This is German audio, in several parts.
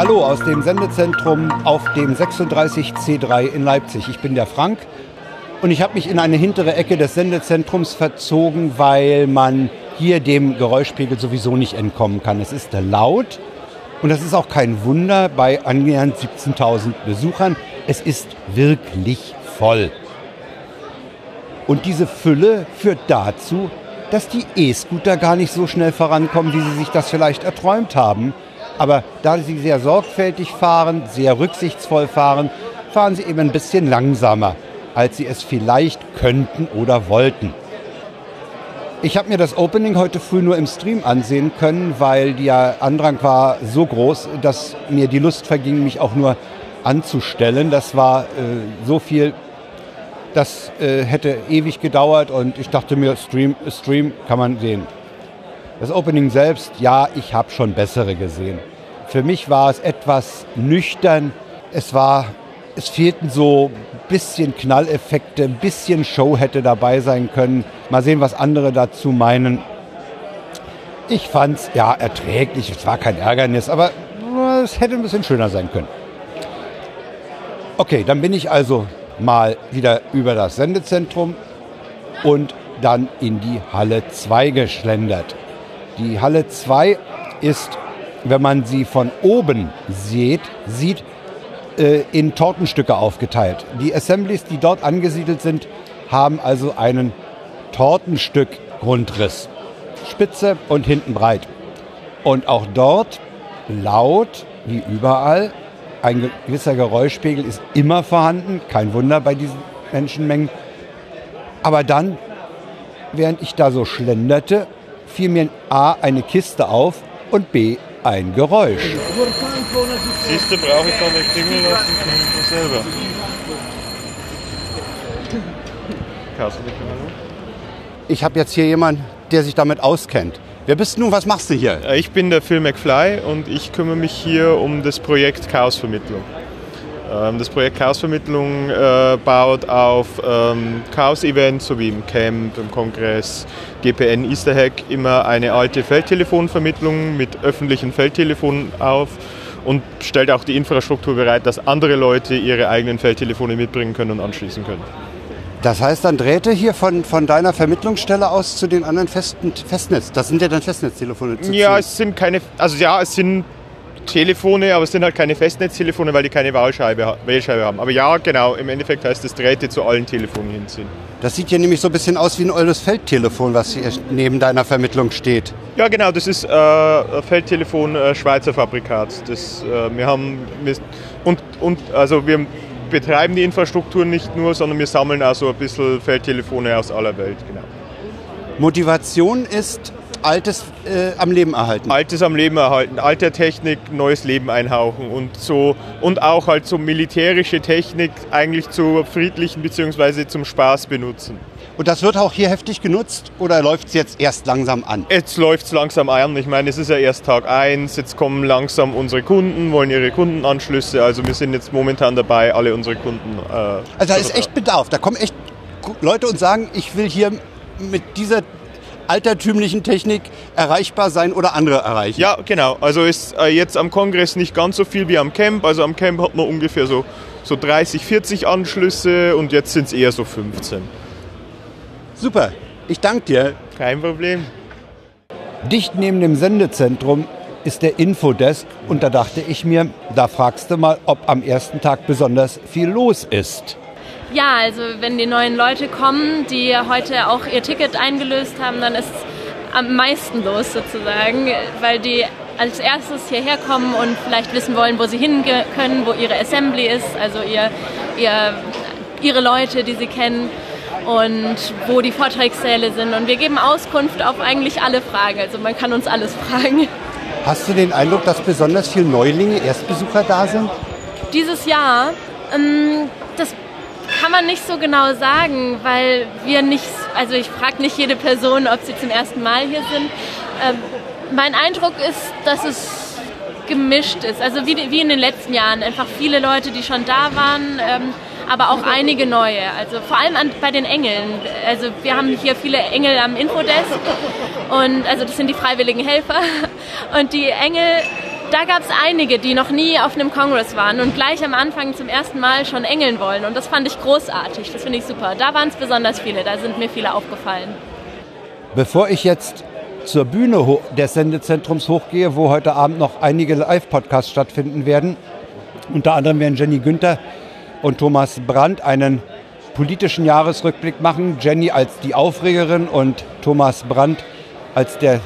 Hallo aus dem Sendezentrum auf dem 36C3 in Leipzig. Ich bin der Frank und ich habe mich in eine hintere Ecke des Sendezentrums verzogen, weil man hier dem Geräuschpegel sowieso nicht entkommen kann. Es ist laut und das ist auch kein Wunder bei annähernd 17.000 Besuchern. Es ist wirklich voll. Und diese Fülle führt dazu, dass die E-Scooter gar nicht so schnell vorankommen, wie sie sich das vielleicht erträumt haben. Aber da sie sehr sorgfältig fahren, sehr rücksichtsvoll fahren, fahren sie eben ein bisschen langsamer, als sie es vielleicht könnten oder wollten. Ich habe mir das Opening heute früh nur im Stream ansehen können, weil der Andrang war so groß, dass mir die Lust verging, mich auch nur anzustellen. Das war äh, so viel das äh, hätte ewig gedauert und ich dachte mir, Stream, Stream kann man sehen. Das Opening selbst, ja, ich habe schon bessere gesehen. Für mich war es etwas nüchtern. Es war, es fehlten so ein bisschen Knalleffekte, ein bisschen Show hätte dabei sein können. Mal sehen, was andere dazu meinen. Ich fand es ja erträglich. Es war kein Ärgernis, aber es hätte ein bisschen schöner sein können. Okay, dann bin ich also mal wieder über das Sendezentrum und dann in die Halle 2 geschlendert. Die Halle 2 ist, wenn man sie von oben sieht, sieht äh, in Tortenstücke aufgeteilt. Die Assemblies, die dort angesiedelt sind, haben also einen Tortenstück-Grundriss. Spitze und hinten breit. Und auch dort laut, wie überall, ein gewisser Geräuschpegel ist immer vorhanden, kein Wunder bei diesen Menschenmengen. Aber dann, während ich da so schlenderte, fiel mir A eine Kiste auf und B ein Geräusch. Siehste, brauche ich dann nicht klingeln lassen, klingt selber. Ich habe jetzt hier jemanden, der sich damit auskennt. Wer bist du? Was machst du hier? Äh, ich bin der Phil McFly und ich kümmere mich hier um das Projekt Chaosvermittlung. Ähm, das Projekt Chaosvermittlung äh, baut auf ähm, Chaos-Events sowie im Camp, im Kongress, GPN Easter Hack immer eine alte Feldtelefonvermittlung mit öffentlichen Feldtelefonen auf und stellt auch die Infrastruktur bereit, dass andere Leute ihre eigenen Feldtelefone mitbringen können und anschließen können. Das heißt dann Drähte hier von, von deiner Vermittlungsstelle aus zu den anderen festen Festnetz. Das sind ja dann Festnetztelefone. Ja, es sind keine, also ja, es sind Telefone, aber es sind halt keine Festnetztelefone, weil die keine Wahlscheibe, Wählscheibe haben. Aber ja, genau, im Endeffekt heißt es Drähte zu allen Telefonen hinziehen. Das sieht ja nämlich so ein bisschen aus wie ein eures Feldtelefon, was hier neben deiner Vermittlung steht. Ja, genau, das ist äh, ein Feldtelefon äh, Schweizer Fabrikat. Das, äh, wir haben und, und also wir betreiben die Infrastruktur nicht nur, sondern wir sammeln auch so ein bisschen Feldtelefone aus aller Welt. Genau. Motivation ist Altes äh, am Leben erhalten. Altes am Leben erhalten, alte Technik, neues Leben einhauchen und so und auch halt so militärische Technik eigentlich zur friedlichen bzw. zum Spaß benutzen. Und das wird auch hier heftig genutzt oder läuft es jetzt erst langsam an? Jetzt läuft es langsam an. Ich meine, es ist ja erst Tag 1. Jetzt kommen langsam unsere Kunden, wollen ihre Kundenanschlüsse. Also wir sind jetzt momentan dabei, alle unsere Kunden. Äh, also da ist echt Bedarf. Da kommen echt Leute und sagen, ich will hier mit dieser altertümlichen Technik erreichbar sein oder andere erreichen. Ja, genau. Also ist äh, jetzt am Kongress nicht ganz so viel wie am Camp. Also am Camp hat man ungefähr so, so 30, 40 Anschlüsse und jetzt sind es eher so 15. Super, ich danke dir. Kein Problem. Dicht neben dem Sendezentrum ist der Infodesk und da dachte ich mir, da fragst du mal, ob am ersten Tag besonders viel los ist. Ja, also wenn die neuen Leute kommen, die heute auch ihr Ticket eingelöst haben, dann ist am meisten los sozusagen, weil die als erstes hierher kommen und vielleicht wissen wollen, wo sie hin können, wo ihre Assembly ist, also ihr, ihr, ihre Leute, die sie kennen und wo die Vortragssäle sind. Und wir geben Auskunft auf eigentlich alle Fragen. Also man kann uns alles fragen. Hast du den Eindruck, dass besonders viele Neulinge, Erstbesucher da sind? Dieses Jahr, ähm, das kann man nicht so genau sagen, weil wir nicht, also ich frage nicht jede Person, ob sie zum ersten Mal hier sind. Ähm, mein Eindruck ist, dass es gemischt ist, also wie, wie in den letzten Jahren. Einfach viele Leute, die schon da waren. Ähm, aber auch einige neue. Also vor allem an, bei den Engeln. Also wir haben hier viele Engel am Infodesk und also das sind die freiwilligen Helfer und die Engel da gab es einige, die noch nie auf einem Congress waren und gleich am Anfang zum ersten Mal schon engeln wollen. Und das fand ich großartig, das finde ich super. Da waren es besonders viele, da sind mir viele aufgefallen. Bevor ich jetzt zur Bühne des Sendezentrums hochgehe, wo heute Abend noch einige Live-Podcasts stattfinden werden, unter anderem werden Jenny Günther und Thomas Brandt einen politischen Jahresrückblick machen. Jenny als die Aufregerin und Thomas Brandt als der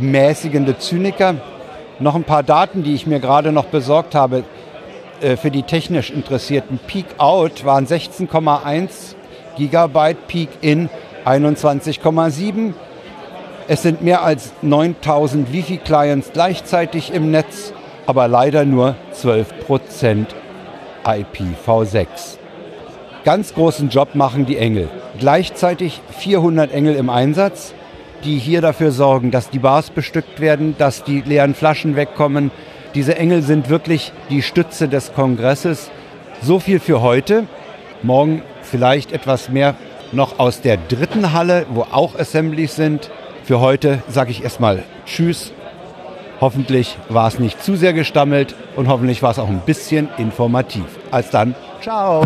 mäßigende Zyniker. Noch ein paar Daten, die ich mir gerade noch besorgt habe äh, für die technisch Interessierten. Peak Out waren 16,1 Gigabyte, Peak In 21,7. Es sind mehr als 9000 Wifi-Clients gleichzeitig im Netz, aber leider nur 12% IPv6. Ganz großen Job machen die Engel. Gleichzeitig 400 Engel im Einsatz die hier dafür sorgen, dass die Bars bestückt werden, dass die leeren Flaschen wegkommen. Diese Engel sind wirklich die Stütze des Kongresses. So viel für heute. Morgen vielleicht etwas mehr noch aus der dritten Halle, wo auch Assemblies sind. Für heute sage ich erstmal Tschüss. Hoffentlich war es nicht zu sehr gestammelt und hoffentlich war es auch ein bisschen informativ. Als dann, ciao.